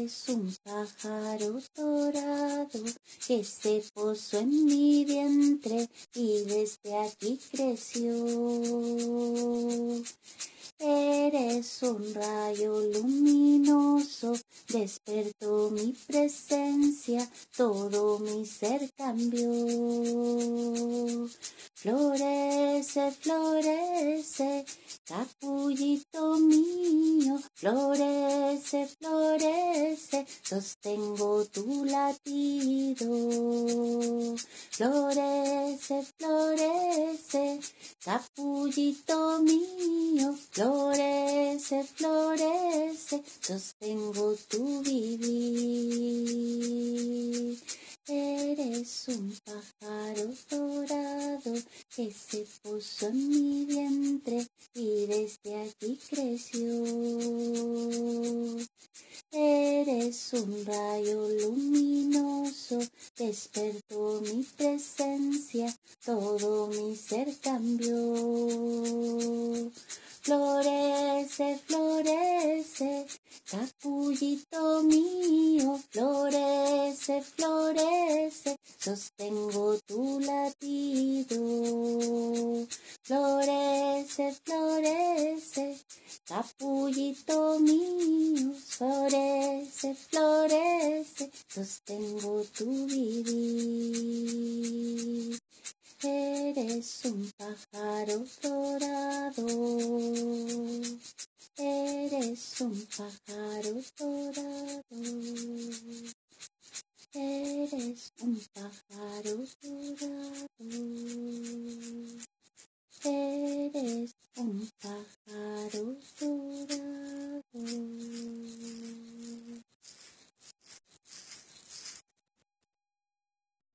Eres un pájaro dorado que se posó en mi vientre y desde aquí creció. Eres un rayo luminoso, despertó mi presencia, todo mi ser cambió. Florece, florece, capullito mío, florece, florece, sostengo tu latido. Florece, florece, capullito mío, florece, florece, sostengo tu vivir. Eres un pájaro dorado que se puso en mi vientre y desde aquí creció. Eres un rayo luminoso, despertó mi presencia, todo mi ser cambió. Florece, florece, capullito mío, florece, florece, sostengo tu latido. Florece, florece, capullito sostengo tu vivir. Eres un pájaro dorado. Eres un pájaro dorado. Eres un pájaro dorado. Eres un pájaro dorado.